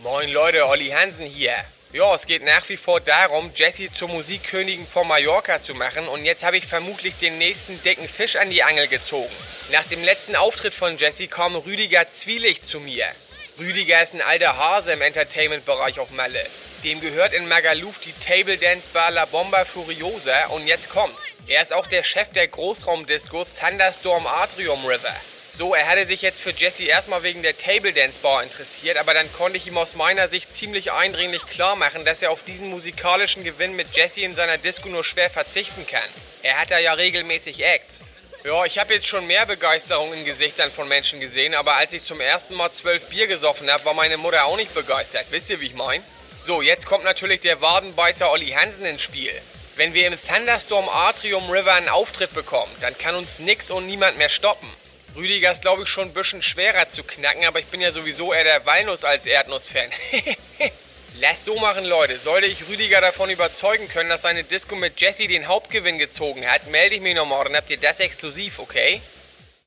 Moin Leute, Olli Hansen hier. Ja, es geht nach wie vor darum, Jessie zur Musikkönigin von Mallorca zu machen und jetzt habe ich vermutlich den nächsten dicken Fisch an die Angel gezogen. Nach dem letzten Auftritt von Jessie kam Rüdiger Zwielicht zu mir. Rüdiger ist ein alter Hase im Entertainment-Bereich auf Malle. Dem gehört in Magaluf die Table Dance Bar La Bomba Furiosa und jetzt kommt's. Er ist auch der Chef der Großraumdisco Thunderstorm Atrium River. So, er hatte sich jetzt für Jesse erstmal wegen der Table Dance Bar interessiert, aber dann konnte ich ihm aus meiner Sicht ziemlich eindringlich klar machen, dass er auf diesen musikalischen Gewinn mit Jesse in seiner Disco nur schwer verzichten kann. Er hat da ja regelmäßig Acts. Ja, ich habe jetzt schon mehr Begeisterung in Gesichtern von Menschen gesehen, aber als ich zum ersten Mal zwölf Bier gesoffen habe, war meine Mutter auch nicht begeistert. Wisst ihr, wie ich mein? So, jetzt kommt natürlich der Wadenbeißer Olli Hansen ins Spiel. Wenn wir im Thunderstorm Atrium River einen Auftritt bekommen, dann kann uns nix und niemand mehr stoppen. Rüdiger ist, glaube ich, schon ein bisschen schwerer zu knacken, aber ich bin ja sowieso eher der Walnuss als Erdnuss-Fan. Lass so machen, Leute. Sollte ich Rüdiger davon überzeugen können, dass seine Disco mit Jesse den Hauptgewinn gezogen hat, melde ich mich nochmal, dann habt ihr das exklusiv, okay?